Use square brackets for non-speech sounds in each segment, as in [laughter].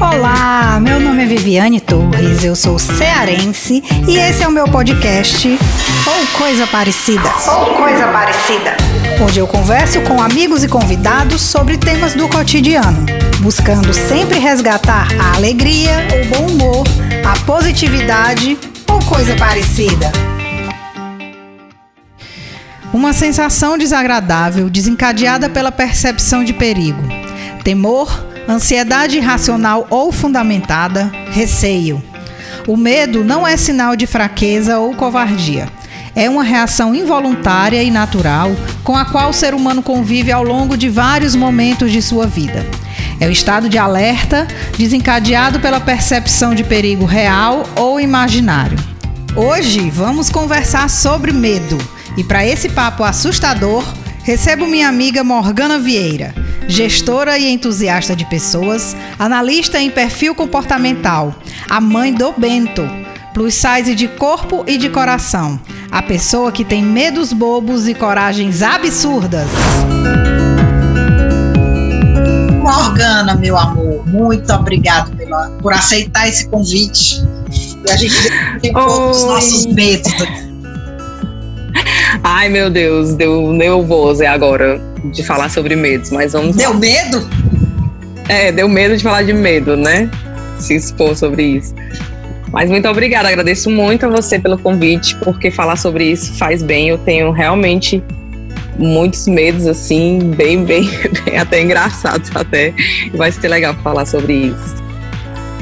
Olá, meu nome é Viviane Torres, eu sou cearense e esse é o meu podcast Ou Coisa Parecida. Ou Coisa Parecida. Onde eu converso com amigos e convidados sobre temas do cotidiano, buscando sempre resgatar a alegria, o bom humor, a positividade ou coisa parecida. Uma sensação desagradável desencadeada pela percepção de perigo. Temor, ansiedade irracional ou fundamentada, receio. O medo não é sinal de fraqueza ou covardia. É uma reação involuntária e natural com a qual o ser humano convive ao longo de vários momentos de sua vida. É o estado de alerta desencadeado pela percepção de perigo real ou imaginário. Hoje vamos conversar sobre medo e para esse papo assustador, recebo minha amiga Morgana Vieira gestora e entusiasta de pessoas, analista em perfil comportamental, a mãe do Bento, plus size de corpo e de coração, a pessoa que tem medos bobos e coragens absurdas. Morgana, meu amor, muito obrigado pela, por aceitar esse convite. E a gente tem os nossos medos. Ai, meu Deus, deu nervoso agora de falar sobre medos, mas vamos. Deu lá. medo? É, deu medo de falar de medo, né? Se expor sobre isso. Mas muito obrigada, agradeço muito a você pelo convite, porque falar sobre isso faz bem. Eu tenho realmente muitos medos, assim, bem, bem, [laughs] bem até engraçados até. Vai ser legal falar sobre isso.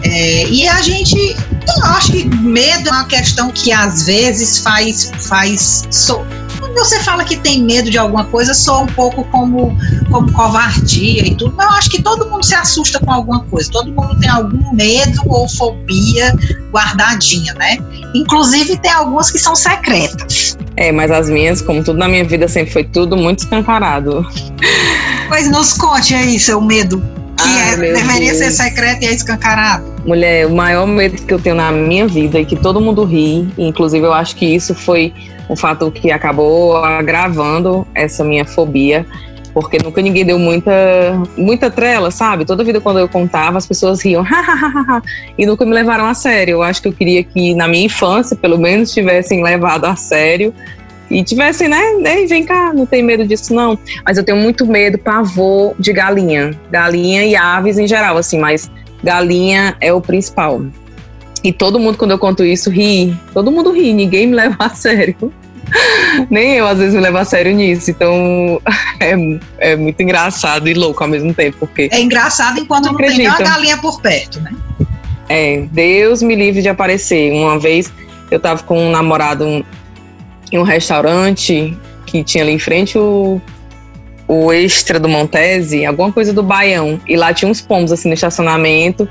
É, e a gente, eu acho que medo é uma questão que às vezes faz, faz so, quando você fala que tem medo de alguma coisa, soa um pouco como, como covardia e tudo, mas eu acho que todo mundo se assusta com alguma coisa, todo mundo tem algum medo ou fobia guardadinha, né? Inclusive tem algumas que são secretas. É, mas as minhas, como tudo na minha vida, sempre foi tudo muito escancarado. Pois nos conte aí seu medo que Ai, é, deveria Deus. ser secreto e é escancarado. Mulher, o maior medo que eu tenho na minha vida e que todo mundo ri, inclusive eu acho que isso foi um fato que acabou agravando essa minha fobia, porque nunca ninguém deu muita, muita trela, sabe? Toda vida quando eu contava, as pessoas riam, [laughs] e nunca me levaram a sério. Eu acho que eu queria que na minha infância, pelo menos, tivessem levado a sério e tivessem, né? Ei, vem cá, não tem medo disso, não. Mas eu tenho muito medo, pavor de galinha. Galinha e aves em geral, assim, mas galinha é o principal. E todo mundo, quando eu conto isso, ri. Todo mundo ri, ninguém me [laughs] leva a sério. Nem eu, às vezes, me levo a sério nisso. Então, [laughs] é, é muito engraçado e louco ao mesmo tempo. Porque é engraçado enquanto não, não tem nenhuma galinha por perto, né? É, Deus me livre de aparecer. Uma vez eu tava com um namorado em um restaurante que tinha ali em frente o, o Extra do Montese, alguma coisa do Baião. E lá tinha uns pombos assim no estacionamento.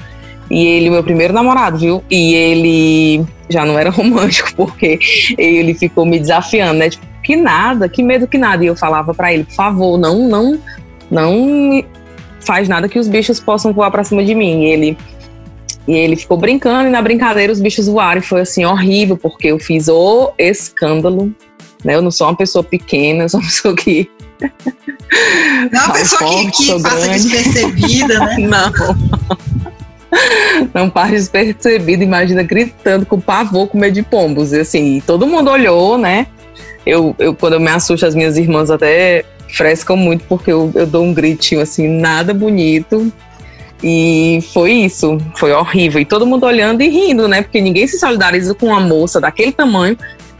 E ele, meu primeiro namorado, viu? E ele já não era [laughs] romântico, porque ele ficou me desafiando, né? Tipo, que nada, que medo que nada. E eu falava para ele, por favor, não, não, não faz nada que os bichos possam voar para cima de mim. E ele, e ele ficou brincando, e na brincadeira os bichos voaram. E foi assim, horrível, porque eu fiz o escândalo. Né? Eu não sou uma pessoa pequena, eu sou uma pessoa que. Não é uma pessoa forte, que, que passa grande. despercebida, né? [laughs] Não. [laughs] Não passa despercebido, imagina gritando com pavor, com medo de pombos. E assim, todo mundo olhou, né? Eu, eu, quando eu me assusto, as minhas irmãs até frescam muito, porque eu, eu dou um gritinho assim, nada bonito. E foi isso, foi horrível. E todo mundo olhando e rindo, né? Porque ninguém se solidariza com uma moça daquele tamanho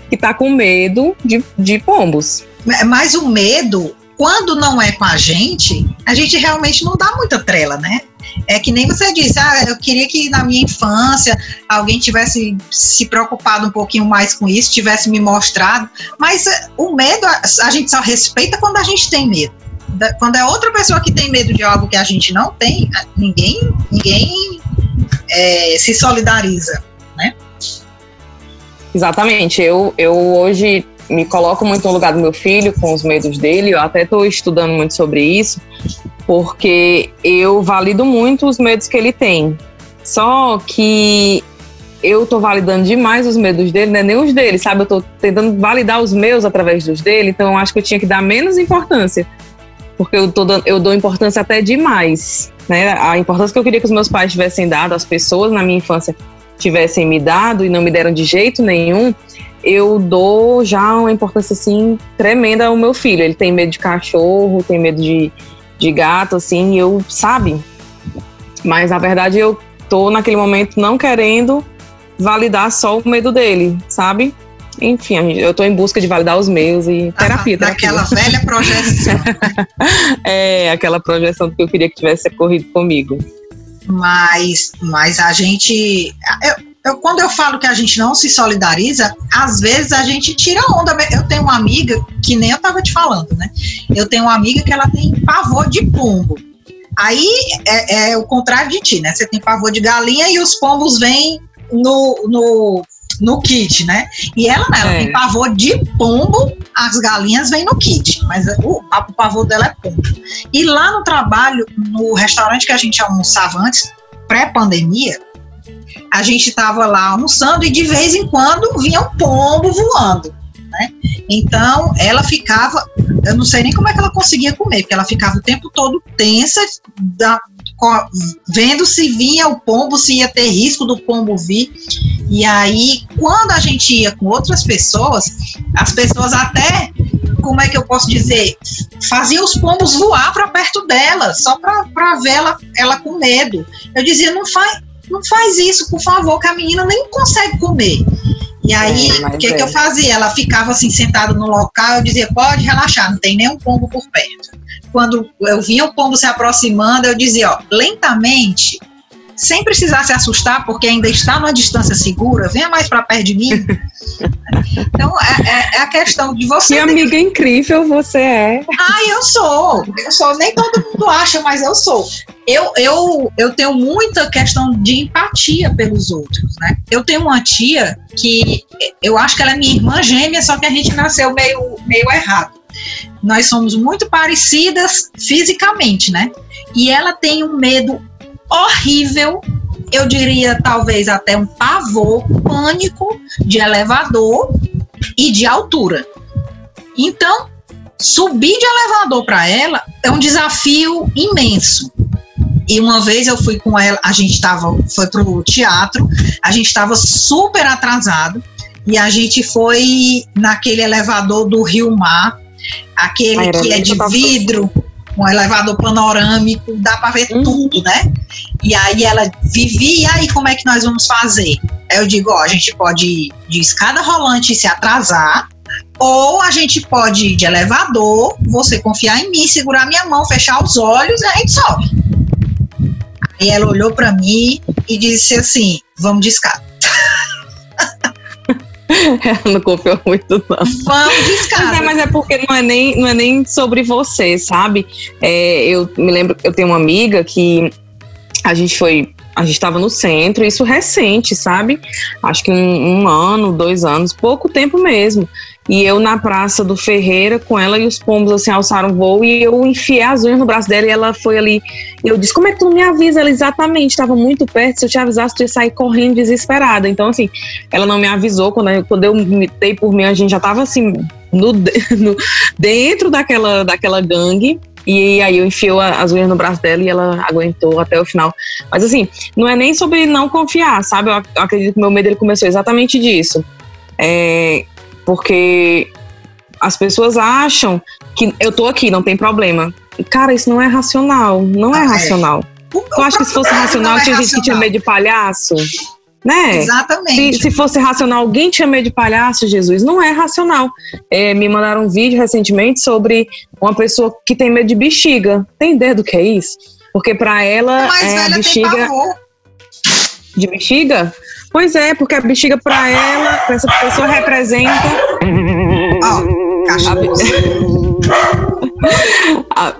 que tá com medo de, de pombos. Mas o medo, quando não é com a gente, a gente realmente não dá muita trela, né? É que nem você disse, ah, eu queria que na minha infância alguém tivesse se preocupado um pouquinho mais com isso, tivesse me mostrado. Mas eh, o medo, a gente só respeita quando a gente tem medo. Quando é outra pessoa que tem medo de algo que a gente não tem, ninguém, ninguém é, se solidariza, né? Exatamente. Eu, eu hoje me coloco muito no lugar do meu filho, com os medos dele. Eu até estou estudando muito sobre isso, porque eu valido muito os medos que ele tem. Só que eu tô validando demais os medos dele, não é nem os dele, sabe? Eu tô tentando validar os meus através dos dele, então eu acho que eu tinha que dar menos importância porque eu, tô dando, eu dou importância até demais. Né? A importância que eu queria que os meus pais tivessem dado, as pessoas na minha infância tivessem me dado e não me deram de jeito nenhum, eu dou já uma importância assim tremenda ao meu filho. Ele tem medo de cachorro, tem medo de, de gato, assim, eu, sabe? Mas na verdade eu tô naquele momento não querendo validar só o medo dele, sabe? Enfim, eu tô em busca de validar os meus e terapia. Ah, daquela velha projeção. [laughs] é, aquela projeção que eu queria que tivesse ocorrido comigo. Mas, mas a gente. Eu, eu, quando eu falo que a gente não se solidariza, às vezes a gente tira onda. Eu tenho uma amiga, que nem eu tava te falando, né? Eu tenho uma amiga que ela tem pavor de pombo. Aí é, é o contrário de ti, né? Você tem pavor de galinha e os pombos vêm no, no no kit, né? E ela, ela é. tem pavor de pombo, as galinhas vêm no kit, mas o, o pavor dela é pombo. E lá no trabalho, no restaurante que a gente almoçava antes, pré-pandemia, a gente estava lá almoçando e de vez em quando vinha um pombo voando. Né? Então ela ficava, eu não sei nem como é que ela conseguia comer, porque ela ficava o tempo todo tensa, da, vendo se vinha o pombo, se ia ter risco do pombo vir. E aí, quando a gente ia com outras pessoas, as pessoas até, como é que eu posso dizer, faziam os pombos voar para perto dela, só para ver ela, ela com medo. Eu dizia, não faz, não faz isso, por favor, que a menina nem consegue comer. E aí, é, o que, é. que eu fazia? Ela ficava assim, sentada no local, eu dizia, pode relaxar, não tem nenhum pombo por perto. Quando eu vinha o pombo se aproximando, eu dizia, ó, lentamente, sem precisar se assustar, porque ainda está numa distância segura, venha mais para perto de mim. [laughs] então, é, é, é, a questão de você. Que amiga que... incrível você é. Ah, eu sou. Eu sou. Nem todo mundo acha, mas eu sou. Eu, eu, eu tenho muita questão de empatia pelos outros, né? Eu tenho uma tia que eu acho que ela é minha irmã gêmea, só que a gente nasceu meio, meio errado. Nós somos muito parecidas fisicamente, né? E ela tem um medo horrível, eu diria talvez até um pavor, pânico de elevador e de altura. Então, subir de elevador para ela é um desafio imenso. E uma vez eu fui com ela, a gente estava, foi pro teatro, a gente estava super atrasado e a gente foi naquele elevador do Rio Mar, aquele que é de vidro, um elevador panorâmico, dá para ver uhum. tudo, né? E aí ela vivia, e aí como é que nós vamos fazer? Aí eu digo, ó, a gente pode ir de escada rolante e se atrasar, ou a gente pode ir de elevador, você confiar em mim, segurar minha mão, fechar os olhos e a gente sobe. Aí ela olhou para mim e disse assim: vamos de escada. [laughs] [laughs] Ela não confiou muito, não. Vamos de Mas é, mas é porque não é, nem, não é nem sobre você, sabe? É, eu me lembro, eu tenho uma amiga que a gente foi a gente estava no centro, isso recente, sabe? Acho que um, um, ano, dois anos, pouco tempo mesmo. E eu na praça do Ferreira com ela e os pombos assim alçaram voo e eu enfiei as unhas no braço dela e ela foi ali. Eu disse: Como é que tu não me avisa? Ela exatamente estava muito perto. Se eu te avisasse, tu ia sair correndo desesperada. Então, assim, ela não me avisou. Quando eu, quando eu me dei por mim, a gente já estava assim, no, [laughs] no, dentro daquela, daquela gangue. E aí eu enfio as unhas no braço dela e ela aguentou até o final. Mas assim, não é nem sobre não confiar, sabe? Eu acredito que meu medo ele começou exatamente disso. É, porque as pessoas acham que eu tô aqui, não tem problema. Cara, isso não é racional. Não é ah, é racional. É. Eu acho que se fosse racional, tinha gente que tinha medo de palhaço né? Exatamente. Se, se, fosse racional, alguém tinha medo de palhaço, Jesus? Não é racional. É, me mandaram um vídeo recentemente sobre uma pessoa que tem medo de bexiga. Tem ideia do que é isso? Porque para ela é a bexiga de bexiga? Pois é, porque a bexiga para ela, pra essa pessoa representa. Oh, cachorro.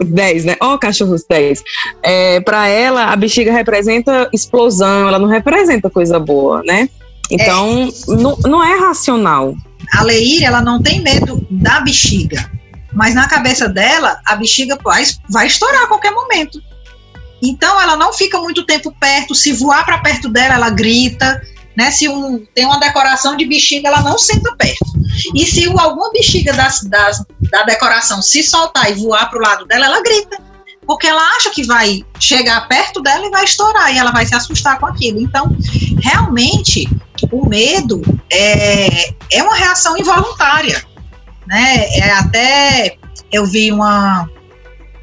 10, né? Ó, oh, cachorros 10. É, para ela, a bexiga representa explosão, ela não representa coisa boa, né? Então, é. não, não é racional. A Leíra, ela não tem medo da bexiga. Mas na cabeça dela, a bexiga vai, vai estourar a qualquer momento. Então, ela não fica muito tempo perto. Se voar para perto dela, ela grita. Né? Se um, tem uma decoração de bexiga, ela não senta perto. E se alguma bexiga das, das, da decoração se soltar e voar para o lado dela, ela grita. Porque ela acha que vai chegar perto dela e vai estourar, e ela vai se assustar com aquilo. Então, realmente, o medo é, é uma reação involuntária. Né? É até eu vi uma,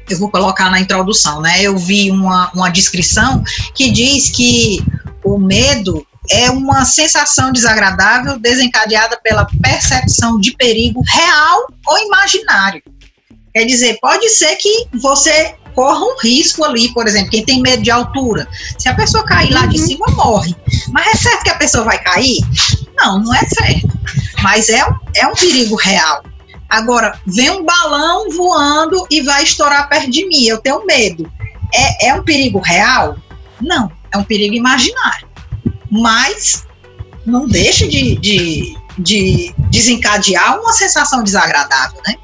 eu vou colocar na introdução, né? Eu vi uma, uma descrição que diz que o medo é uma sensação desagradável desencadeada pela percepção de perigo real ou imaginário. Quer dizer, pode ser que você corra um risco ali, por exemplo, quem tem medo de altura. Se a pessoa cair lá de uhum. cima, morre. Mas é certo que a pessoa vai cair? Não, não é certo. Mas é, é um perigo real. Agora, vem um balão voando e vai estourar perto de mim, eu tenho medo. É, é um perigo real? Não, é um perigo imaginário. Mas não deixa de, de, de desencadear uma sensação desagradável, né?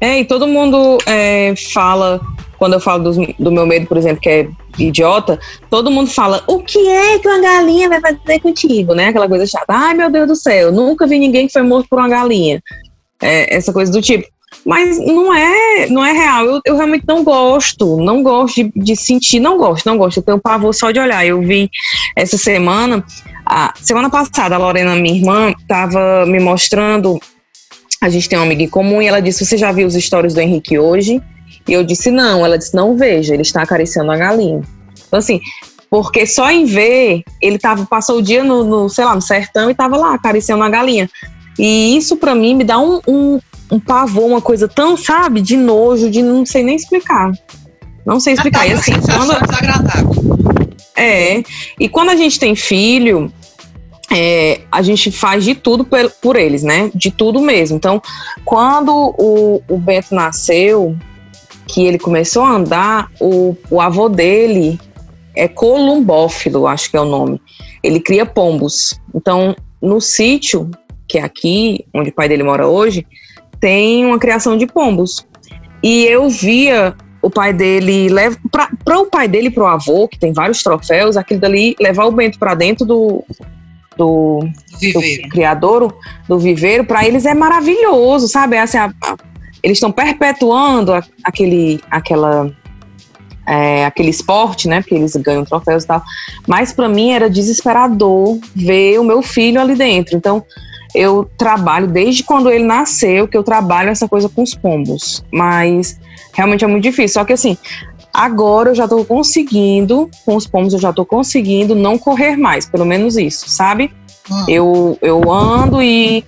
É, e todo mundo é, fala, quando eu falo do, do meu medo, por exemplo, que é idiota, todo mundo fala: o que é que uma galinha vai fazer contigo, né? Aquela coisa chata. Ai, meu Deus do céu, nunca vi ninguém que foi morto por uma galinha é, essa coisa do tipo. Mas não é, não é real. Eu, eu realmente não gosto, não gosto de, de, sentir, não gosto, não gosto. Eu tenho pavor só de olhar. Eu vi essa semana, a semana passada, a Lorena, minha irmã, estava me mostrando. A gente tem uma amiga em comum e ela disse: Você já viu os stories do Henrique hoje? E eu disse: Não. Ela disse: Não veja, ele está acariciando a galinha. Então, assim, porque só em ver, ele tava, passou o dia no, no sei lá, no sertão e estava lá acariciando a galinha. E isso para mim me dá um, um, um, pavor, uma coisa tão, sabe, de nojo, de não sei nem explicar. Não sei explicar. e assim, [laughs] quando. É. E quando a gente tem filho, é, a gente faz de tudo por, por, eles, né? De tudo mesmo. Então, quando o, o Bento nasceu, que ele começou a andar, o, o avô dele é columbófilo, acho que é o nome. Ele cria pombos. Então, no sítio, que é aqui, onde o pai dele mora hoje, tem uma criação de pombos. E eu via o pai dele leva para o pai dele para o avô que tem vários troféus aquilo dali levar o Bento para dentro do do, do criador do viveiro para eles é maravilhoso sabe? É assim, a, a, eles estão perpetuando a, aquele aquela é, aquele esporte né? Porque eles ganham troféus e tal. Mas para mim era desesperador ver o meu filho ali dentro. Então eu trabalho desde quando ele nasceu que eu trabalho essa coisa com os pombos, mas realmente é muito difícil. Só que assim, agora eu já tô conseguindo, com os pombos eu já tô conseguindo não correr mais, pelo menos isso, sabe? Hum. Eu, eu ando e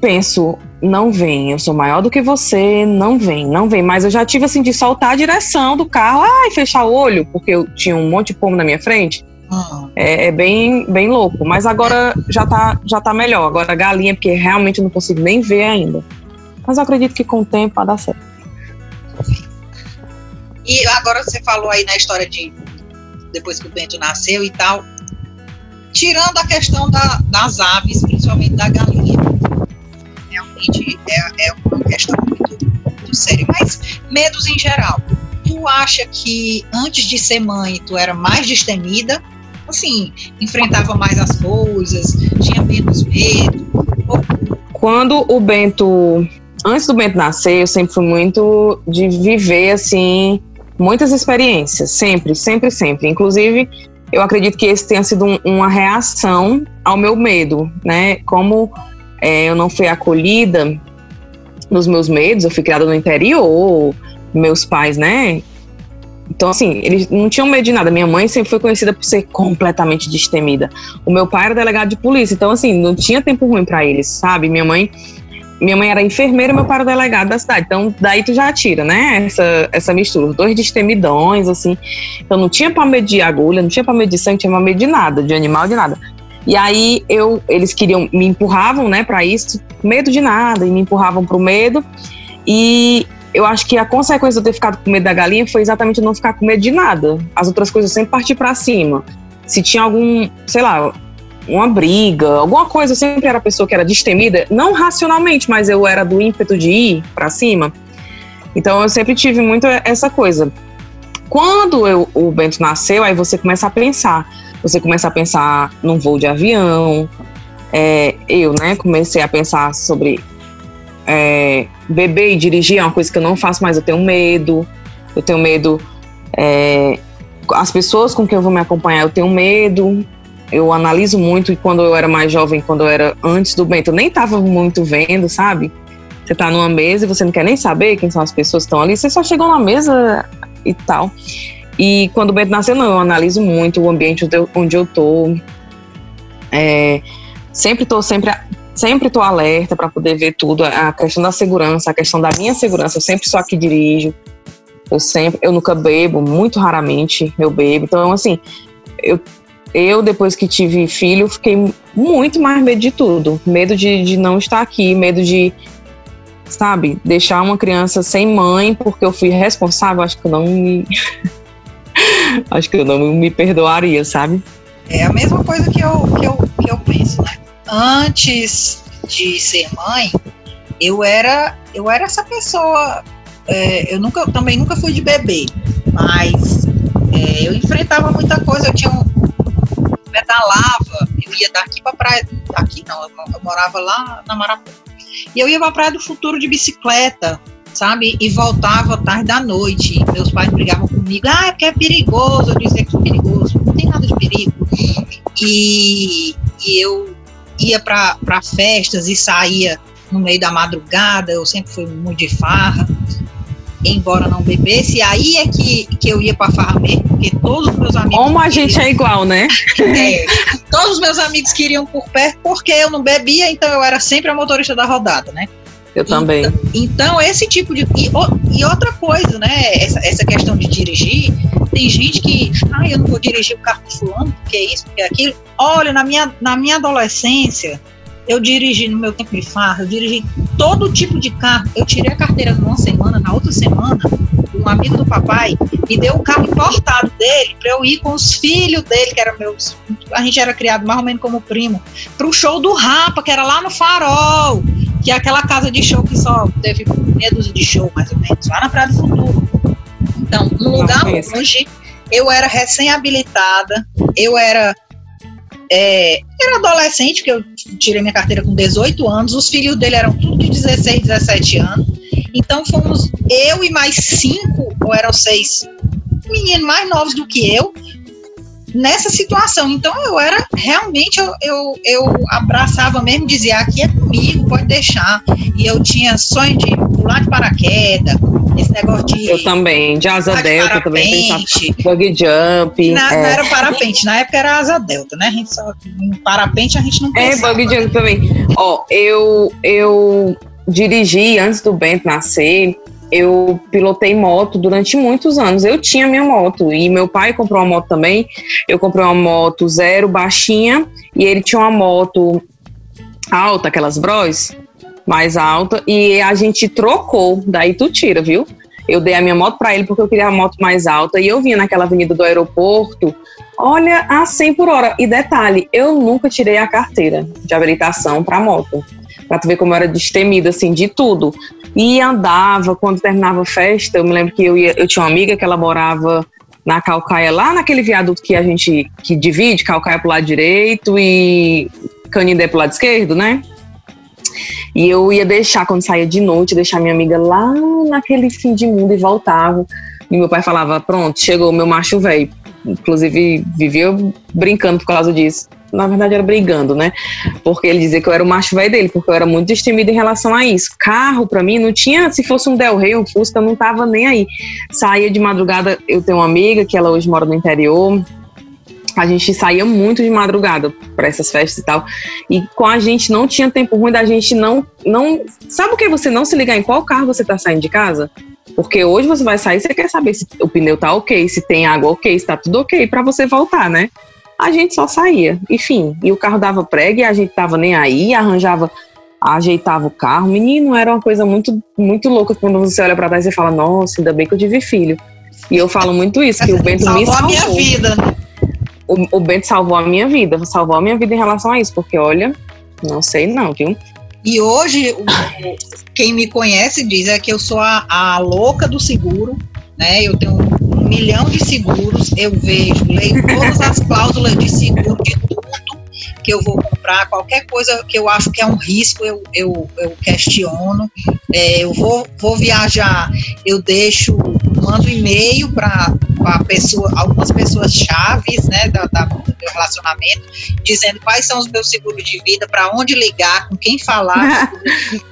penso, não vem, eu sou maior do que você, não vem, não vem. Mas eu já tive assim de soltar a direção do carro, ai, fechar o olho, porque eu tinha um monte de pombo na minha frente. É, é, bem, bem louco. Mas agora já tá, já tá melhor. Agora galinha, porque realmente eu não consigo nem ver ainda. Mas eu acredito que com o tempo vai dar certo. E agora você falou aí na história de depois que o Bento nasceu e tal. Tirando a questão da, das aves, principalmente da galinha. Realmente é, é uma questão muito, muito séria. Mas medos em geral. Tu acha que antes de ser mãe tu era mais destemida assim, enfrentava mais as coisas, tinha menos medo? Quando o Bento, antes do Bento nascer, eu sempre fui muito de viver, assim, muitas experiências, sempre, sempre, sempre. Inclusive, eu acredito que esse tenha sido um, uma reação ao meu medo, né? Como é, eu não fui acolhida nos meus medos, eu fui criada no interior, meus pais, né, então, assim, eles não tinham medo de nada. Minha mãe sempre foi conhecida por ser completamente destemida. O meu pai era delegado de polícia, então, assim, não tinha tempo ruim para eles, sabe? Minha mãe. Minha mãe era enfermeira meu pai era delegado da cidade. Então, daí tu já tira, né? Essa, essa mistura. Dois destemidões, assim. Então, não tinha pra medir agulha, não tinha pra medir sangue, não tinha pra medir nada, de animal, de nada. E aí, eu, eles queriam, me empurravam, né, para isso, medo de nada, e me empurravam pro medo. E eu acho que a consequência de eu ter ficado com medo da galinha foi exatamente não ficar com medo de nada. As outras coisas sempre partir para cima. Se tinha algum, sei lá, uma briga, alguma coisa, eu sempre era a pessoa que era destemida, não racionalmente, mas eu era do ímpeto de ir para cima. Então eu sempre tive muito essa coisa. Quando eu, o Bento nasceu, aí você começa a pensar. Você começa a pensar num voo de avião, é, eu, né, comecei a pensar sobre é, beber e dirigir é uma coisa que eu não faço mais, eu tenho medo, eu tenho medo. É, as pessoas com quem eu vou me acompanhar, eu tenho medo. Eu analiso muito e quando eu era mais jovem, quando eu era antes do Bento, eu nem tava muito vendo, sabe? Você tá numa mesa e você não quer nem saber quem são as pessoas que estão ali, você só chegou na mesa e tal. E quando o Bento nasceu, não, eu analiso muito o ambiente onde eu, tô. É, sempre tô sempre sempre tô alerta para poder ver tudo, a questão da segurança, a questão da minha segurança, eu sempre sou aqui dirijo. Eu sempre, eu nunca bebo, muito raramente eu bebo. Então, assim, eu eu, depois que tive filho, fiquei muito mais medo de tudo. Medo de, de não estar aqui, medo de, sabe, deixar uma criança sem mãe porque eu fui responsável. Acho que eu não me. [laughs] acho que eu não me perdoaria, sabe? É a mesma coisa que eu, que eu, que eu penso, né? Antes de ser mãe, eu era, eu era essa pessoa. É, eu nunca, também nunca fui de bebê, mas é, eu enfrentava muita coisa. Eu tinha um, pedalava, eu ia daqui para praia, daqui não, eu morava lá na Marapó. E eu ia para Praia do Futuro de bicicleta, sabe? E voltava tarde da noite. Meus pais brigavam comigo, ah, porque é perigoso. Eu dizia que é perigoso, não tem nada de perigo. E, e eu ia para festas e saía no meio da madrugada, eu sempre fui muito de farra, embora não bebesse, e aí é que, que eu ia para farra mesmo, porque todos os meus amigos. Como a gente é igual, né? [laughs] É, todos os meus amigos queriam por perto porque eu não bebia, então eu era sempre a motorista da rodada, né? Eu também. Então, então esse tipo de. E, e, outra coisa, né? Essa, essa questão de dirigir, tem gente que. Ah, eu não vou dirigir o carro do fulano, porque é isso, porque é aquilo. Olha, na minha, na minha adolescência, eu dirigi no meu tempo de farra, eu dirigi todo tipo de carro. Eu tirei a carteira numa semana, na outra semana, um amigo do papai me deu o carro importado dele para eu ir com os filhos dele, que eram meus. A gente era criado mais ou menos como primo, para o show do Rapa, que era lá no Farol, que é aquela casa de show que só teve medo de show, mais ou menos, lá na Praia do Futuro. Então, no lugar longe, eu era recém-habilitada, eu era é, era adolescente, porque eu tirei minha carteira com 18 anos, os filhos dele eram tudo de 16, 17 anos. Então fomos eu e mais cinco, ou eram seis meninos mais novos do que eu, nessa situação. Então eu era realmente eu, eu, eu abraçava mesmo, dizia aqui é comigo, pode deixar. E eu tinha sonho de pular de paraquedas, esse negócio de. Eu também, de asa de delta também pensava. Bug jump. Na, é. Não era parapente, na época era asa delta, né? A gente só. parapente a gente não é, pensava. É, bug jump também. Ó, eu, eu dirigi antes do Bento nascer eu pilotei moto durante muitos anos. Eu tinha minha moto e meu pai comprou uma moto também. Eu comprei uma moto zero, baixinha, e ele tinha uma moto alta, aquelas bros, mais alta, e a gente trocou. Daí tu tira, viu? Eu dei a minha moto para ele porque eu queria a moto mais alta e eu vinha naquela avenida do aeroporto, olha, a 100 por hora. E detalhe, eu nunca tirei a carteira de habilitação para moto. Pra tu ver como eu era destemida, assim, de tudo. E andava, quando terminava a festa, eu me lembro que eu, ia, eu tinha uma amiga que ela morava na Calcaia, lá naquele viaduto que a gente que divide, Calcaia pro lado direito e Canindé pro lado esquerdo, né? E eu ia deixar, quando saía de noite, deixar minha amiga lá naquele fim de mundo e voltava. E meu pai falava: Pronto, chegou meu macho velho. Inclusive, vivia brincando por causa disso na verdade era brigando, né? Porque ele dizia que eu era o macho velho dele, porque eu era muito destemida em relação a isso. Carro, para mim, não tinha, se fosse um Del Rey, um Fusca, eu não tava nem aí. Saía de madrugada, eu tenho uma amiga que ela hoje mora no interior, a gente saía muito de madrugada para essas festas e tal. E com a gente não tinha tempo ruim da gente não não sabe o que você não se ligar em qual carro você tá saindo de casa? Porque hoje você vai sair, você quer saber se o pneu tá OK, se tem água OK, se tá tudo OK para você voltar, né? A gente só saía. Enfim, e o carro dava prega e a gente tava nem aí, arranjava, ajeitava o carro. Menino, era uma coisa muito, muito louca quando você olha para trás e fala, nossa, ainda bem que eu tive filho. E eu falo muito isso, que o Bento salvou [laughs] me salvou. a minha vida. O, o Bento salvou a minha vida, salvou a minha vida em relação a isso, porque olha, não sei não, viu? E hoje, quem me conhece diz é que eu sou a, a louca do seguro, né? Eu tenho milhão de seguros, eu vejo, leio todas as cláusulas de seguro de tudo, que eu vou comprar, qualquer coisa que eu acho que é um risco, eu, eu, eu questiono. É, eu vou, vou viajar, eu deixo, mando e-mail para pessoa, algumas pessoas chaves né, da, da, do meu relacionamento, dizendo quais são os meus seguros de vida, para onde ligar, com quem falar. [laughs]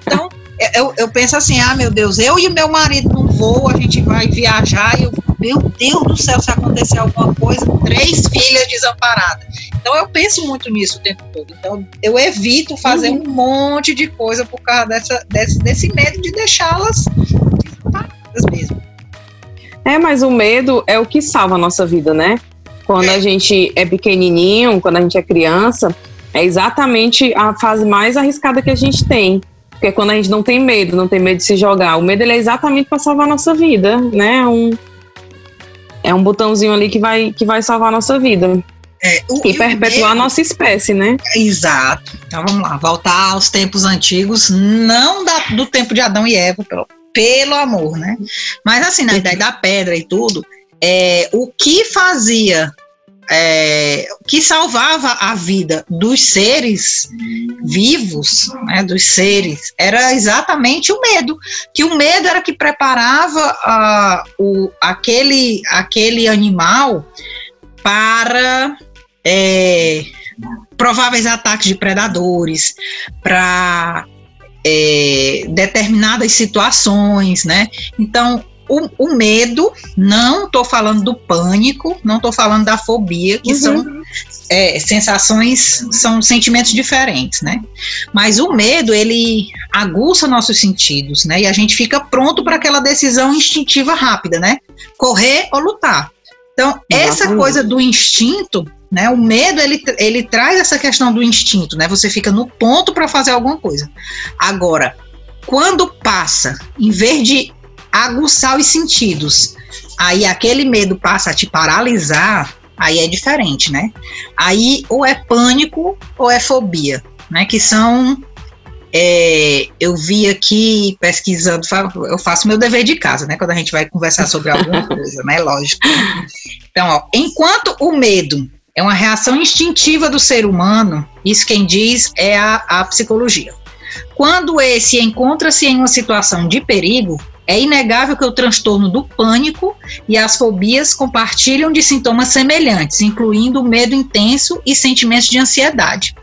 Então, eu, eu penso assim, ah, meu Deus, eu e meu marido não vou, a gente vai viajar, e eu, meu Deus do céu, se acontecer alguma coisa, três filhas desamparadas. Então eu penso muito nisso o tempo todo. Então eu evito fazer uhum. um monte de coisa por causa dessa, desse, desse medo de deixá-las desamparadas mesmo. É, mas o medo é o que salva a nossa vida, né? Quando é. a gente é pequenininho, quando a gente é criança, é exatamente a fase mais arriscada que a gente tem. Porque é quando a gente não tem medo, não tem medo de se jogar. O medo ele é exatamente para salvar a nossa vida, né? É um, é um botãozinho ali que vai, que vai salvar a nossa vida. É, o, e perpetuar a nossa espécie, né? Exato. Então vamos lá, voltar aos tempos antigos, não da, do tempo de Adão e Eva, pelo, pelo amor, né? Mas assim, na ideia da pedra e tudo, é, o que fazia é, que salvava a vida dos seres vivos, né, dos seres, era exatamente o medo. Que o medo era que preparava uh, o, aquele, aquele animal para é, prováveis ataques de predadores, para é, determinadas situações, né? Então, o, o medo, não estou falando do pânico, não estou falando da fobia, que uhum. são é, sensações, são sentimentos diferentes, né? Mas o medo, ele aguça nossos sentidos, né? E a gente fica pronto para aquela decisão instintiva rápida, né? Correr ou lutar. Então, essa coisa do instinto, né? O medo ele, ele traz essa questão do instinto, né? Você fica no ponto para fazer alguma coisa. Agora, quando passa, em vez de aguçar os sentidos. Aí aquele medo passa a te paralisar, aí é diferente, né? Aí ou é pânico ou é fobia, né? Que são é, eu vi aqui pesquisando, eu faço meu dever de casa, né? Quando a gente vai conversar sobre alguma [laughs] coisa, né? Lógico. Então, ó, enquanto o medo é uma reação instintiva do ser humano, isso quem diz é a, a psicologia. Quando esse encontra-se em uma situação de perigo, é inegável que o transtorno do pânico e as fobias compartilham de sintomas semelhantes, incluindo medo intenso e sentimentos de ansiedade.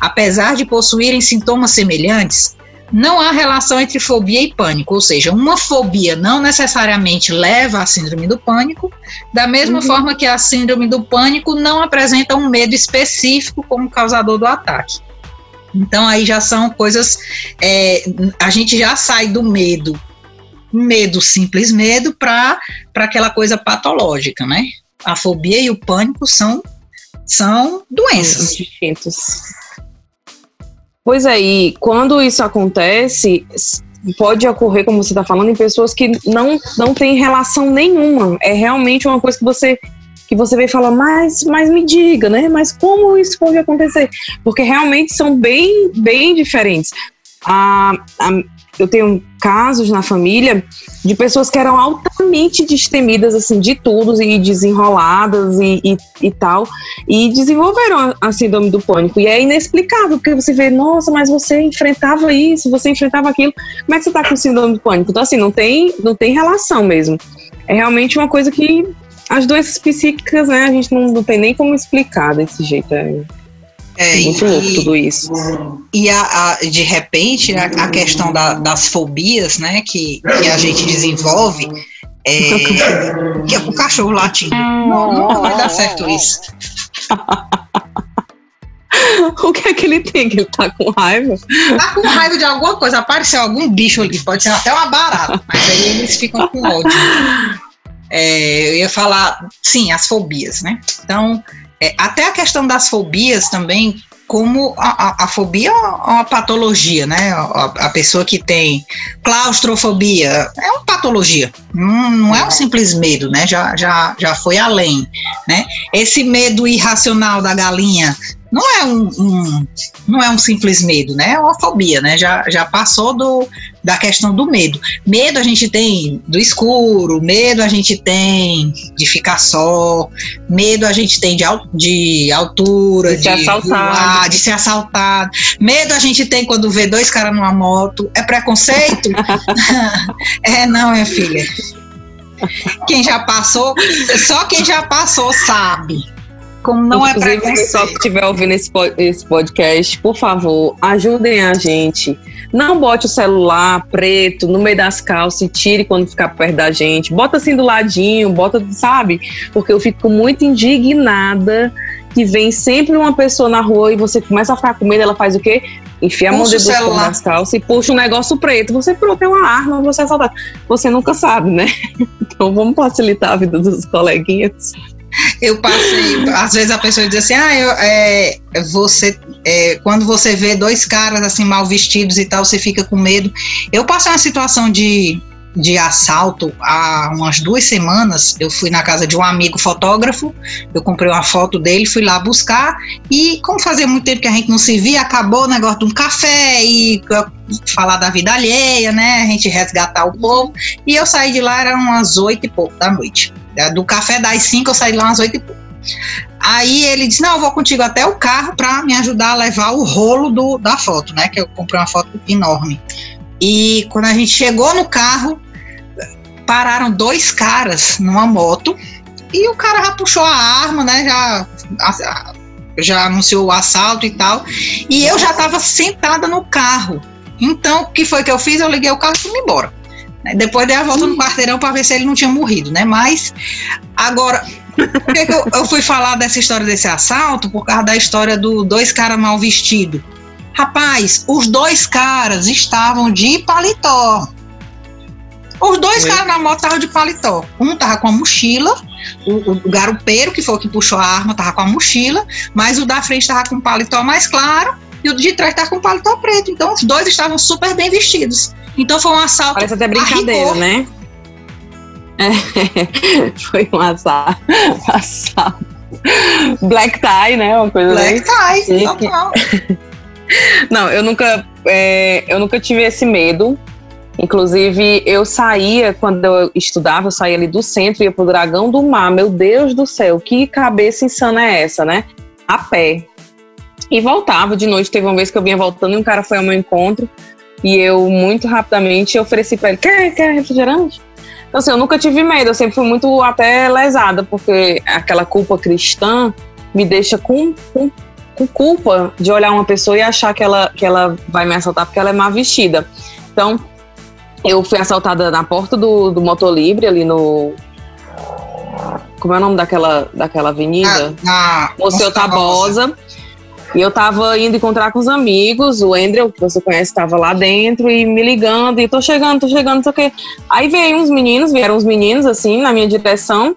Apesar de possuírem sintomas semelhantes, não há relação entre fobia e pânico, ou seja, uma fobia não necessariamente leva à síndrome do pânico, da mesma uhum. forma que a síndrome do pânico não apresenta um medo específico como causador do ataque. Então aí já são coisas, é, a gente já sai do medo medo, simples medo, para aquela coisa patológica, né? A fobia e o pânico são, são doenças. Distintos. Pois é, e quando isso acontece, pode ocorrer, como você está falando, em pessoas que não, não têm relação nenhuma. É realmente uma coisa que você que você vem falar, mas, mas me diga, né? Mas como isso pode acontecer? Porque realmente são bem, bem diferentes. A, a, eu tenho casos na família de pessoas que eram altamente destemidas, assim, de tudo e desenroladas e, e, e, tal, e desenvolveram a, síndrome do pânico. E é inexplicável, porque você vê, nossa, mas você enfrentava isso, você enfrentava aquilo, como é que você tá com síndrome do pânico? Então, assim, não tem, não tem relação mesmo. É realmente uma coisa que as doenças psíquicas, né, a gente não, não tem nem como explicar desse jeito. É. É, Muito e, louco tudo isso. E a, a de repente a, a questão da, das fobias, né, que, que a gente desenvolve, é, [laughs] que é o cachorro latindo. Não, não vai dar certo isso. [laughs] o que é que ele tem? Que ele tá com raiva? Tá com raiva de alguma coisa. Apareceu algum bicho ali, pode ser até uma barata, mas aí eles ficam com ódio. [laughs] É, eu ia falar, sim, as fobias, né? Então, é, até a questão das fobias também, como a, a, a fobia é uma patologia, né? A, a, pessoa que tem claustrofobia é uma patologia, não, não, é um simples medo, né? Já, já, já foi além, né? Esse medo irracional da galinha não é um, um, não é um simples medo, né? É uma fobia, né? Já, já passou do, da questão do medo. Medo a gente tem do escuro, medo a gente tem de ficar só, medo a gente tem de, de altura, de, ser assaltado. de ser assaltado. Medo a gente tem quando vê dois caras numa moto. É preconceito? [laughs] é, não, minha filha. Quem já passou, só quem já passou sabe. Como não é Inclusive, é preconceito. o pessoal que estiver ouvindo esse podcast, por favor, ajudem a gente. Não bote o celular preto no meio das calças e tire quando ficar perto da gente. Bota assim do ladinho, bota, sabe? Porque eu fico muito indignada que vem sempre uma pessoa na rua e você começa a ficar com medo, ela faz o quê? Enfia puxa a mão dentro das calças e puxa um negócio preto. Você pronto, tem uma arma, você é assaltado. Você nunca sabe, né? [laughs] Então vamos facilitar a vida dos coleguinhas. Eu passei, às vezes a pessoa diz assim, ah, eu, é, você, é, quando você vê dois caras assim mal vestidos e tal, você fica com medo. Eu passei uma situação de, de assalto há umas duas semanas. Eu fui na casa de um amigo fotógrafo, eu comprei uma foto dele, fui lá buscar e como fazia muito tempo que a gente não se via, acabou o negócio de um café e falar da vida alheia, né? A gente resgatar o povo. E eu saí de lá, eram umas oito e pouco da noite. Do café das 5 eu saí lá às 8 e pouco. Aí ele disse: Não, eu vou contigo até o carro para me ajudar a levar o rolo do, da foto, né? Que eu comprei uma foto enorme. E quando a gente chegou no carro, pararam dois caras numa moto e o cara já puxou a arma, né? Já, já anunciou o assalto e tal. E eu já estava sentada no carro. Então, o que foi que eu fiz? Eu liguei o carro e fui embora. Depois dei a volta no quarteirão para ver se ele não tinha morrido, né? Mas, agora, por que, que eu, eu, fui falar dessa história desse assalto? Por causa da história do dois caras mal vestidos. Rapaz, os dois caras estavam de paletó. Os dois caras na moto estavam de paletó. Um tava com a mochila, o, o, garupeiro, que foi o que puxou a arma, tava com a mochila, mas o da frente tava com o paletó mais claro e o de trás tava com o paletó preto. Então os dois estavam super bem vestidos. Então foi um assalto. Parece até brincadeira, né? É, [laughs] foi um assalto. [laughs] assalto. Black tie, né? Uma coisa Black tie, total. [laughs] Não, eu nunca, é, eu nunca tive esse medo. Inclusive, eu saía, quando eu estudava, eu saía ali do centro, ia pro Dragão do Mar. Meu Deus do céu, que cabeça insana é essa, né? A pé. E voltava de noite. Teve uma vez que eu vinha voltando e um cara foi ao meu encontro. E eu, muito rapidamente, ofereci para ele: quer, quer refrigerante? Então, assim, eu nunca tive medo, eu sempre fui muito até lesada, porque aquela culpa cristã me deixa com, com, com culpa de olhar uma pessoa e achar que ela, que ela vai me assaltar porque ela é mal vestida. Então, eu fui assaltada na porta do, do Motolibre, ali no. Como é o nome daquela, daquela avenida? Ah, ah, Moceu Tabosa. E eu tava indo encontrar com os amigos, o Andrew, que você conhece, estava lá dentro e me ligando, e tô chegando, tô chegando, não sei o quê. Aí veio uns meninos, vieram uns meninos assim na minha direção,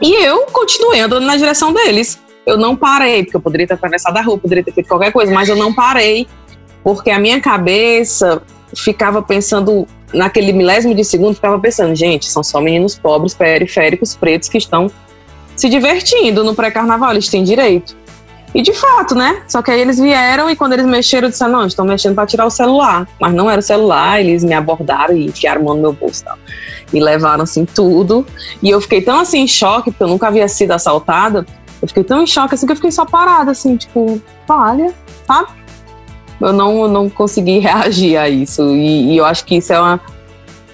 e eu continuei andando na direção deles. Eu não parei, porque eu poderia ter atravessado a rua, poderia ter feito qualquer coisa, mas eu não parei, porque a minha cabeça ficava pensando, naquele milésimo de segundo, ficava pensando, gente, são só meninos pobres, periféricos, pretos que estão se divertindo no pré-carnaval, eles têm direito. E de fato, né? Só que aí eles vieram e quando eles mexeram, eu disse: não, estão mexendo para tirar o celular. Mas não era o celular, eles me abordaram e enfiaram a mão no meu bolso e tal. E levaram assim tudo. E eu fiquei tão assim em choque, porque eu nunca havia sido assaltada. Eu fiquei tão em choque assim que eu fiquei só parada, assim, tipo, olha, sabe? Eu não, não consegui [laughs] reagir a isso. E, e eu acho que isso é uma.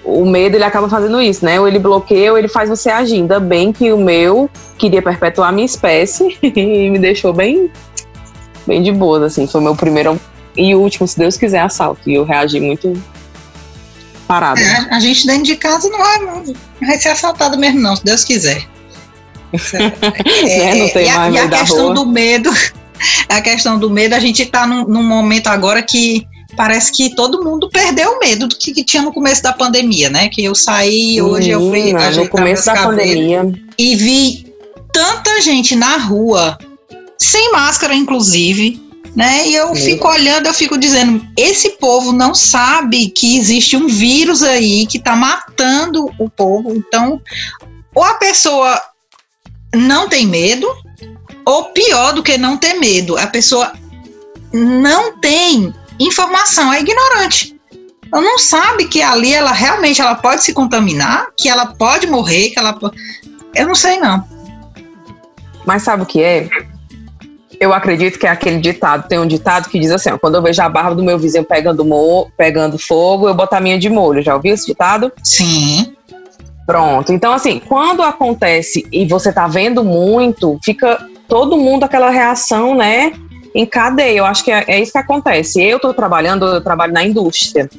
O medo ele acaba fazendo isso, né? Ou ele bloqueia ou ele faz você agir. Ainda bem que o meu queria perpetuar a minha espécie [laughs] e me deixou bem, bem de boa, assim. Foi meu primeiro e último, se Deus quiser, assalto. E eu reagi muito parado. É, a gente dentro de casa não vai, não vai ser assaltado mesmo, não, se Deus quiser. [laughs] É, não tem e mais a, e a questão rua. do medo, a questão do medo, a gente está num, num, momento agora que parece que todo mundo perdeu o medo do que, que, tinha no começo da pandemia, né? Que eu saí, hoje eu fui. No começo da pandemia. E vi tanta gente na rua, sem máscara, inclusive, né? E eu fico olhando, eu fico dizendo, esse povo não sabe que existe um vírus aí que está matando o povo. Então, ou a pessoa não tem medo, ou pior do que não ter medo, a pessoa não tem informação, é ignorante. ela não sabe que ali ela realmente ela pode se contaminar, que ela pode morrer, que ela eu não sei não. Mas sabe o que é? Eu acredito que é aquele ditado, tem um ditado que diz assim, ó, quando eu vejo a barba do meu vizinho pegando, mo pegando fogo, eu boto a minha de molho. Já ouviu esse ditado? Sim. Pronto. Então, assim, quando acontece e você tá vendo muito, fica todo mundo aquela reação, né? Em cadeia. Eu acho que é, é isso que acontece. Eu tô trabalhando, eu trabalho na indústria.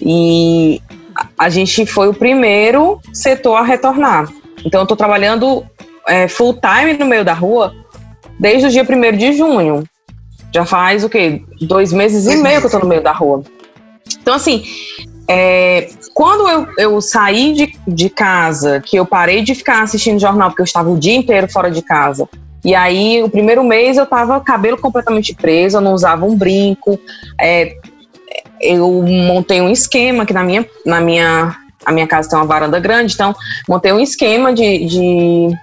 E a gente foi o primeiro setor a retornar. Então, eu tô trabalhando é, full time no meio da rua desde o dia 1 de junho. Já faz o quê? Dois meses e meio que eu tô no meio da rua. Então, assim, é, quando eu, eu saí de, de casa, que eu parei de ficar assistindo jornal, porque eu estava o dia inteiro fora de casa, e aí, o primeiro mês eu tava cabelo completamente preso, eu não usava um brinco. É, eu montei um esquema que na minha, na minha, a minha casa tem uma varanda grande, então montei um esquema de, de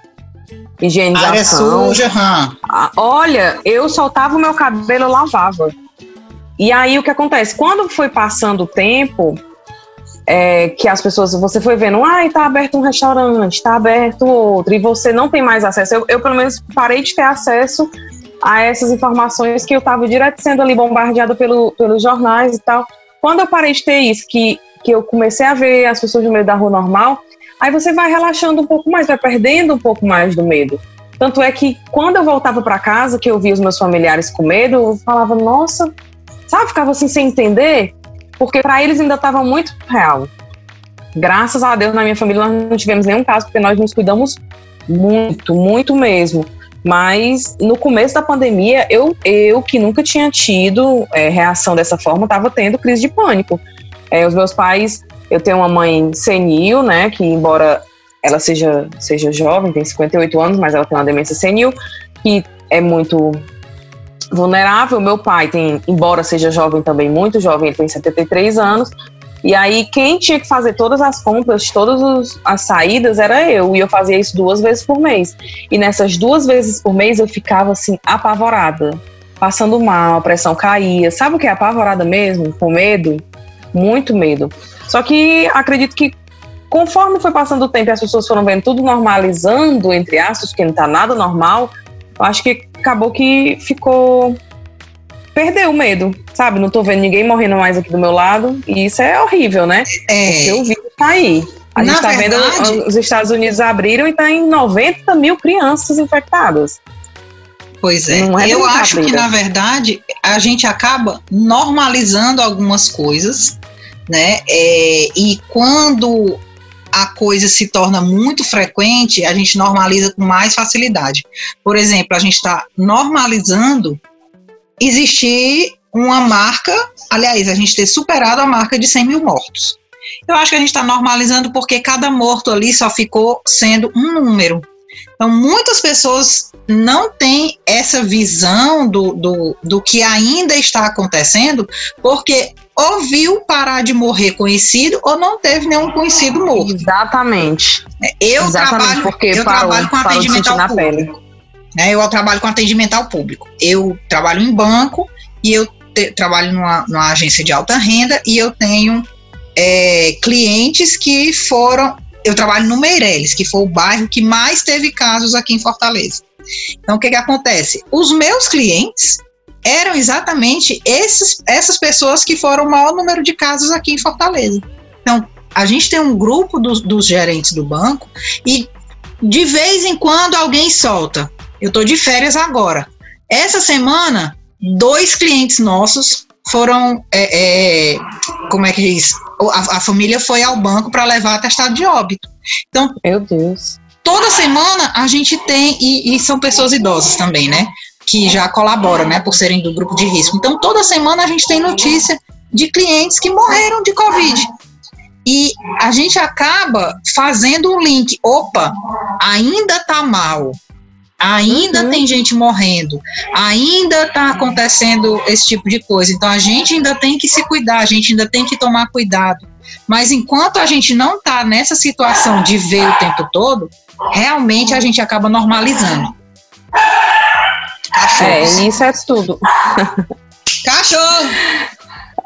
higienização. Área suja, hum. Olha, eu soltava o meu cabelo, eu lavava. E aí o que acontece? Quando foi passando o tempo, é, que as pessoas, você foi vendo, ah, tá aberto um restaurante, tá aberto outro, e você não tem mais acesso. Eu, eu pelo menos, parei de ter acesso a essas informações que eu estava direto sendo ali bombardeada pelo, pelos jornais e tal. Quando eu parei de ter isso, que, que eu comecei a ver as pessoas no meio da rua normal, aí você vai relaxando um pouco mais, vai perdendo um pouco mais do medo. Tanto é que quando eu voltava para casa, que eu via os meus familiares com medo, eu falava, nossa, sabe, ficava assim sem entender, porque para eles ainda estava muito real. Graças a Deus, na minha família, nós não tivemos nenhum caso, porque nós nos cuidamos muito, muito mesmo. Mas no começo da pandemia, eu, eu que nunca tinha tido é, reação dessa forma, estava tendo crise de pânico. É, os meus pais, eu tenho uma mãe senil, né, que embora ela seja, seja jovem, tem 58 anos, mas ela tem uma demência senil, que é muito vulnerável. Meu pai tem, embora seja jovem também, muito jovem, ele tem 73 anos. E aí, quem tinha que fazer todas as compras, todas os, as saídas, era eu. E eu fazia isso duas vezes por mês. E nessas duas vezes por mês, eu ficava assim, apavorada, passando mal, a pressão caía. Sabe o que é apavorada mesmo? Com medo? Muito medo. Só que acredito que conforme foi passando o tempo e as pessoas foram vendo tudo normalizando, entre aspas, que não tá nada normal, acho que acabou que ficou. Perdeu o medo, sabe? Não tô vendo ninguém morrendo mais aqui do meu lado. E isso é horrível, né? É. Porque o vírus tá aí. A na gente tá verdade, vendo os Estados Unidos abriram e tá em 90 mil crianças infectadas. Pois é. é eu acho que, na verdade, a gente acaba normalizando algumas coisas, né? É, e quando a coisa se torna muito frequente, a gente normaliza com mais facilidade. Por exemplo, a gente está normalizando existir uma marca, aliás, a gente ter superado a marca de 100 mil mortos. Eu acho que a gente está normalizando porque cada morto ali só ficou sendo um número. Então, muitas pessoas não têm essa visão do, do, do que ainda está acontecendo, porque ou viu parar de morrer conhecido ou não teve nenhum conhecido morto. Exatamente. Eu Exatamente, trabalho, porque eu parou, trabalho com atendimento ao público. Né, eu trabalho com atendimento ao público. Eu trabalho em banco e eu te, trabalho numa, numa, agência de alta renda e eu tenho é, clientes que foram eu trabalho no Meireles, que foi o bairro que mais teve casos aqui em Fortaleza. Então, o que, que acontece? Os meus clientes eram exatamente esses, essas pessoas que foram o maior número de casos aqui em Fortaleza. Então, a gente tem um grupo dos, dos gerentes do banco e de vez em quando alguém solta. Eu estou de férias agora. Essa semana, dois clientes nossos foram, é, é, como é que diz? A, a família foi ao banco para levar atestado de óbito. Então, meu Deus. Toda semana a gente tem, e, e são pessoas idosas também, né? Que já colaboram, né? Por serem do grupo de risco. Então, toda semana a gente tem notícia de clientes que morreram de Covid. E a gente acaba fazendo um link. Opa, ainda tá mal ainda uhum. tem gente morrendo, ainda está acontecendo esse tipo de coisa. Então a gente ainda tem que se cuidar, a gente ainda tem que tomar cuidado. Mas enquanto a gente não está nessa situação de ver o tempo todo, realmente a gente acaba normalizando. Cachorros. É, isso é tudo. [laughs] Cachorro!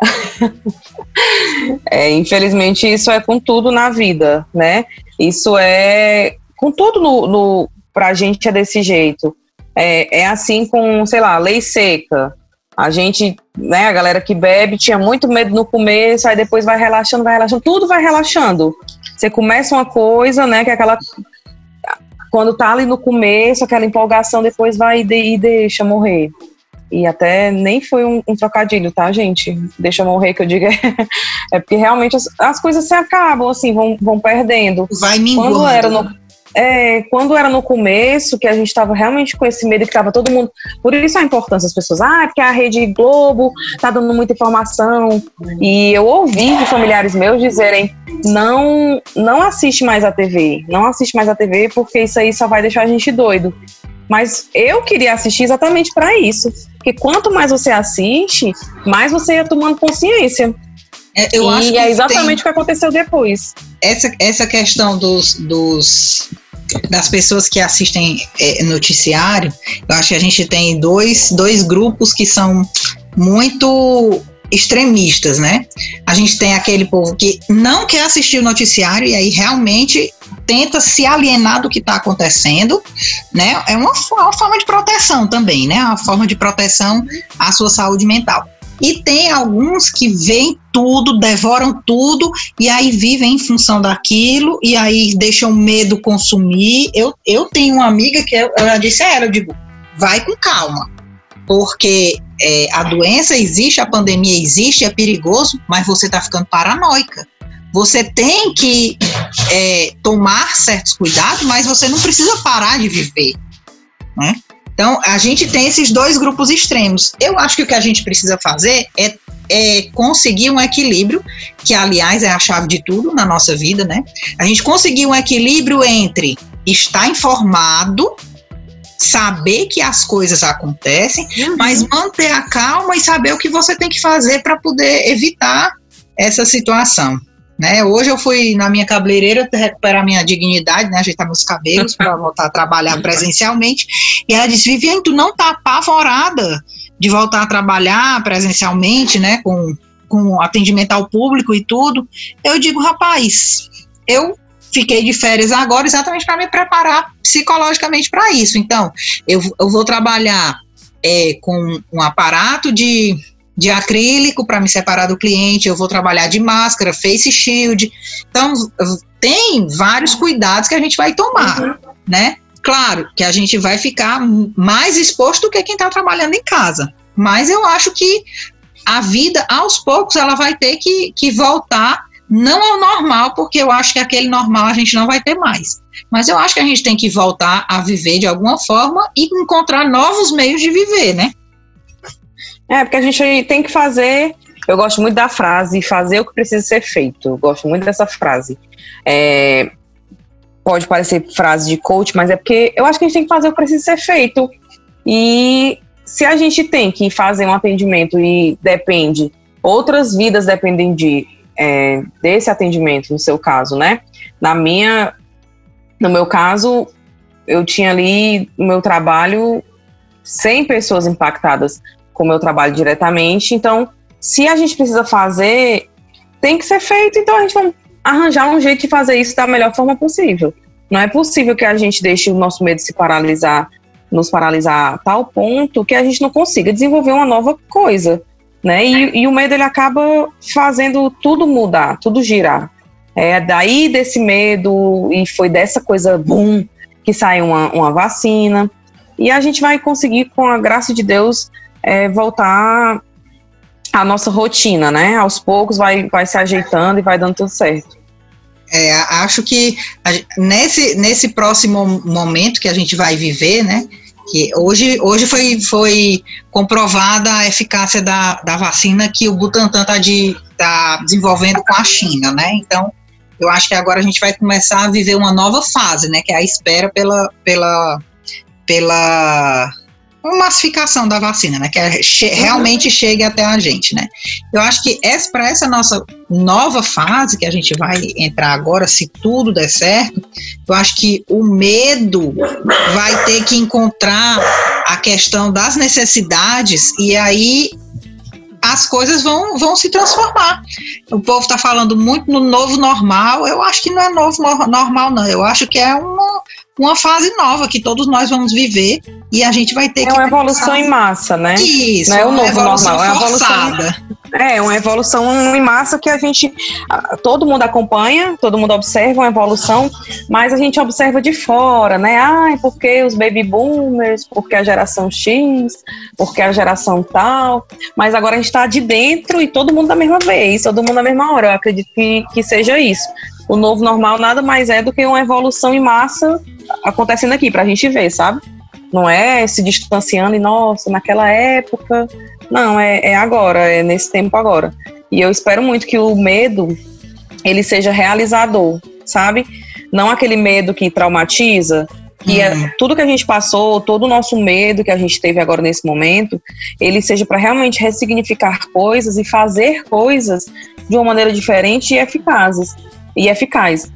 [laughs] é, infelizmente, isso é com tudo na vida, né? Isso é com tudo no, no pra gente é desse jeito. É, é assim com, sei lá, lei seca. A gente, né, a galera que bebe tinha muito medo no começo, aí depois vai relaxando, vai relaxando, tudo vai relaxando. Você começa uma coisa, né, que é aquela quando tá ali no começo, aquela empolgação depois vai e, deixa morrer. E até nem foi um, um, trocadilho, tá, gente? Deixa morrer, que eu digo. [laughs] É, é porque realmente as, as, coisas se acabam, assim, vão, vão perdendo. Vai minguando. Quando era no, é, quando era no começo, que a gente estava realmente com esse medo que estava todo mundo. Por isso a importância das pessoas. Ah, porque a Rede Globo tá dando muita informação. E eu ouvi de familiares meus dizerem: não, não assiste mais a TV. Não assiste mais a TV porque isso aí só vai deixar a gente doido. Mas eu queria assistir exatamente para isso. Porque quanto mais você assiste, mais você ia tomando consciência. É, eu e acho que é exatamente o que aconteceu depois. Essa, essa questão dos, dos das pessoas que assistem é, noticiário, eu acho que a gente tem dois, dois grupos que são muito extremistas, né? A gente tem aquele povo que não quer assistir o noticiário e aí realmente tenta se alienar do que está acontecendo, né? É uma, uma, forma de proteção também, né? Uma forma de proteção à sua saúde mental. E tem alguns que veem tudo, devoram tudo e aí vivem em função daquilo e aí deixam medo consumir. Eu, eu tenho uma amiga que eu, eu disse a ela, eu digo, vai com calma, porque é, a doença existe, a pandemia existe, é perigoso, mas você está ficando paranoica. Você tem que é, tomar certos cuidados, mas você não precisa parar de viver. Né? Então, a gente tem esses dois grupos extremos. Eu acho que o que a gente precisa fazer é, é, conseguir um equilíbrio, que, aliás, é a chave de tudo na nossa vida, né? A gente conseguir um equilíbrio entre estar informado saber que as coisas acontecem, uhum. mas manter a calma e saber o que você tem que fazer para poder evitar essa situação. Né? Hoje eu fui na minha cabeleireira recuperar minha dignidade, né? ajeitar meus cabelos para [laughs] voltar a trabalhar presencialmente. E ela disse: Viviane, tu não tá apavorada de voltar a trabalhar presencialmente, né? Com, com atendimento ao público e tudo. Eu digo, rapaz, eu fiquei de férias agora exatamente para me preparar psicologicamente para isso. Então, eu, eu vou trabalhar é, com um aparato de, de acrílico para me separar do cliente, eu vou trabalhar de máscara, face shield. Então, tem vários cuidados que a gente vai tomar, uhum. né? Claro que a gente vai ficar mais exposto do que quem está trabalhando em casa. Mas eu acho que a vida, aos poucos, ela vai ter que, que voltar não ao normal, porque eu acho que aquele normal a gente não vai ter mais. Mas eu acho que a gente tem que voltar a viver de alguma forma e encontrar novos meios de viver, né? É, porque a gente tem que fazer. Eu gosto muito da frase, fazer o que precisa ser feito. Eu gosto muito dessa frase. É, pode parecer frase de coach, mas é porque eu acho que a gente tem que fazer o que precisa ser feito. E se a gente tem que fazer um atendimento e depende, outras vidas dependem de é, desse atendimento, no seu caso, né? Na minha, no meu caso, eu tinha ali no meu trabalho 100 pessoas impactadas o meu trabalho diretamente. Então, se a gente precisa fazer, tem que ser feito. Então, a gente vai arranjar um jeito de fazer isso da melhor forma possível. Não é possível que a gente deixe o nosso medo se paralisar, nos paralisar a tal ponto que a gente não consiga desenvolver uma nova coisa né? E, e, o medo ele acaba fazendo tudo mudar, tudo girar. É daí desse medo e foi dessa coisa boom que saiu uma, uma vacina e a gente vai conseguir com a graça de Deus é, voltar à nossa rotina, né? Aos poucos vai, vai se ajeitando e vai dando tudo certo. É, acho que nesse, nesse próximo momento que a gente vai viver, né? Que hoje, hoje foi, foi comprovada a eficácia da, da vacina que o Butantan está de, tá desenvolvendo com a China, né? Então, eu acho que agora a gente vai começar a viver uma nova fase, né? Que é a espera pela, pela, pela massificação da vacina, né? Que é, uhum. realmente chegue até a gente, né? Eu acho que para essa nossa nova fase que a gente vai entrar agora, se tudo der certo, eu acho que o medo vai ter que encontrar a questão das necessidades e aí as coisas vão, vão se transformar. O povo está falando muito no novo normal, eu acho que não é novo normal, não. Eu acho que é uma, uma fase nova que todos nós vamos viver e a gente vai ter é que. É uma evolução em massa, né? Isso, não é o novo normal, é uma evolução. É, uma evolução em massa que a gente. Todo mundo acompanha, todo mundo observa uma evolução, mas a gente observa de fora, né? Ai, porque os baby boomers, porque a geração X, porque a geração tal. Mas agora a gente está de dentro e todo mundo da mesma vez, todo mundo na mesma hora. Eu acredito que, que seja isso. O novo normal nada mais é do que uma evolução em massa acontecendo aqui, para a gente ver, sabe? Não é se distanciando e, nossa, naquela época não, é, é agora, é nesse tempo agora. E eu espero muito que o medo ele seja realizador, sabe? Não aquele medo que traumatiza, que é, uhum. tudo que a gente passou, todo o nosso medo que a gente teve agora nesse momento, ele seja para realmente ressignificar coisas e fazer coisas de uma maneira diferente e eficazes e eficaz.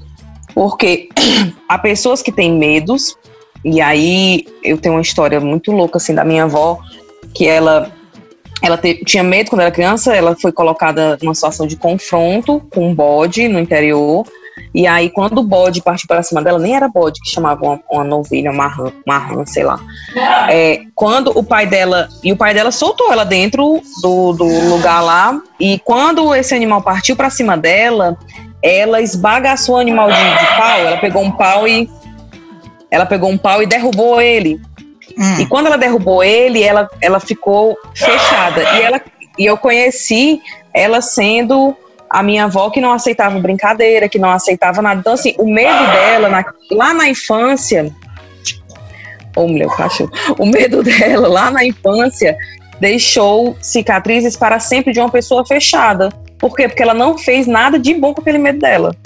Porque [clears throat] há pessoas que têm medos, e aí eu tenho uma história muito louca assim da minha avó, que ela ela te, tinha medo quando era criança, ela foi colocada numa situação de confronto com um bode no interior. E aí, quando o bode partiu para cima dela, nem era bode que chamava uma, uma novilha, uma rã, uma sei lá. É, quando o pai dela. E o pai dela soltou ela dentro do, do lugar lá. E quando esse animal partiu para cima dela, ela esbagaçou o animal de, de pau. Ela pegou um pau e. Ela pegou um pau e derrubou ele. Hum. E quando ela derrubou ele, ela, ela ficou fechada. E, ela, e eu conheci ela sendo a minha avó que não aceitava brincadeira, que não aceitava nada. Então, assim, o medo dela, na, lá na infância. Ô, mulher, o cachorro. O medo dela lá na infância deixou cicatrizes para sempre de uma pessoa fechada. Por quê? Porque ela não fez nada de bom com aquele medo dela.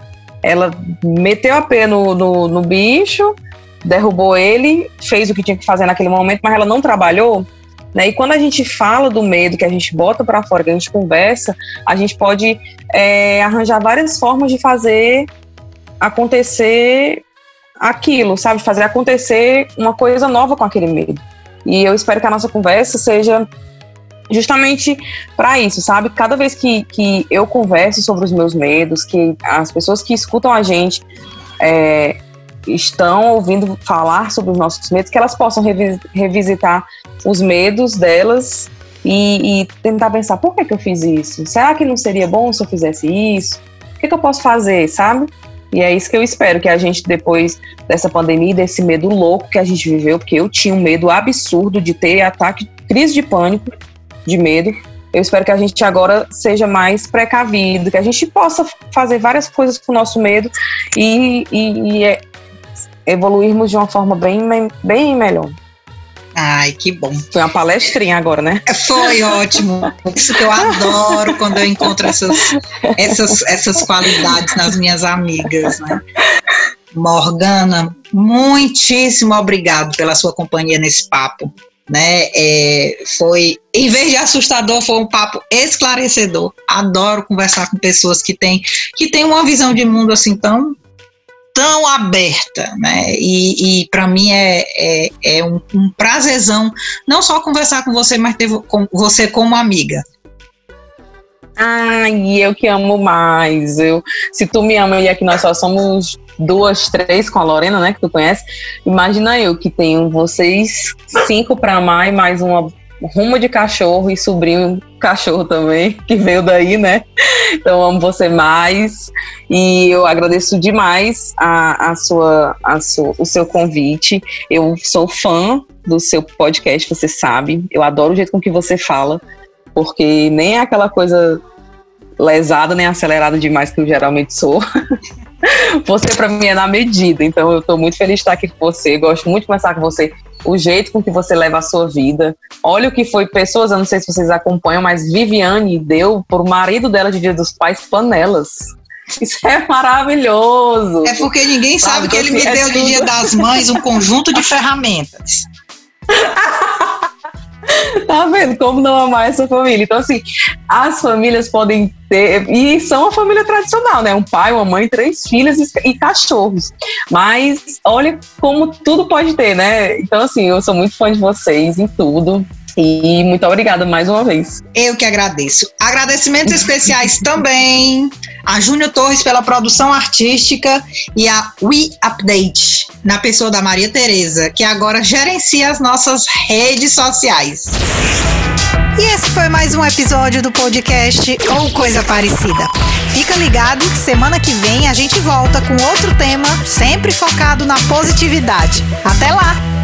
Ela meteu a pé no, no, no bicho, derrubou ele, fez o que tinha que fazer naquele momento, mas ela não trabalhou. Né? E quando a gente fala do medo, que a gente bota para fora, que a gente conversa, a gente pode é, arranjar várias formas de fazer acontecer aquilo, sabe? Fazer acontecer uma coisa nova com aquele medo. E eu espero que a nossa conversa seja justamente para isso, sabe? Cada vez que, que eu converso sobre os meus medos, que as pessoas que escutam a gente é, estão ouvindo falar sobre os nossos medos, que elas possam revisitar os medos delas e, e, tentar pensar, por que, que eu fiz isso? Será que não seria bom se eu fizesse isso? O que, que eu posso fazer, sabe? E é isso que eu espero, que a gente, depois dessa pandemia, desse medo louco que a gente viveu, porque eu tinha um medo absurdo de ter ataque, crise de pânico, de medo. Eu espero que a gente agora seja mais precavido, que a gente possa fazer várias coisas com o nosso medo e, e, e é evoluirmos de uma forma bem, bem melhor. Ai, que bom. Foi uma palestrinha agora, né? Foi [laughs] ótimo. Isso que eu adoro quando eu encontro essas, essas, essas qualidades nas minhas amigas, né? Morgana, muitíssimo obrigado pela sua companhia nesse papo. Né, é, foi, em vez de assustador, foi um papo esclarecedor. Adoro conversar com pessoas que têm que têm uma visão de mundo assim tão tão aberta, né? E, e para mim é, é, é um, um, prazerzão não só conversar com você, mas ter com você como amiga. Ai, eu que amo mais. Eu, se tu me ama e aqui nós só somos duas, três com a Lorena, né, que tu conhece. Imagina eu que tenho vocês cinco para amar e mais uma rumo de cachorro e sobrinho cachorro também, que veio daí, né? Então amo você mais e eu agradeço demais a, a sua, a sua, o seu convite. Eu sou fã do seu podcast, você sabe. Eu adoro o jeito com que você fala, porque nem é aquela coisa lesada nem acelerada demais que eu geralmente sou. [laughs] você para mim é na medida, então eu estou muito feliz de estar aqui com você. Gosto muito de conversar com você o jeito com que você leva a sua vida. Olha o que foi pessoas, eu não sei se vocês acompanham, mas Viviane deu por o marido dela de Dia dos Pais panelas. [laughs] Isso é maravilhoso. É porque ninguém sabe, sabe que ele me é deu de Dia das Mães um conjunto de [laughs] ferramentas. [laughs] tá vendo como não amar essa família? Então, assim, as famílias podem ter. E são uma família tradicional, né? Um pai, uma mãe, três filhas e, cachorros. Mas olha como tudo pode ter, né? Então, assim, eu sou muito fã de vocês em tudo. E muito obrigada mais uma vez. Eu que agradeço. Agradecimentos especiais também a Júnior Torres pela produção artística e a We Update, na pessoa da Maria Tereza, que agora gerencia as nossas redes sociais. E esse foi mais um episódio do podcast ou coisa parecida. Fica ligado que semana que vem a gente volta com outro tema, sempre focado na positividade. Até lá!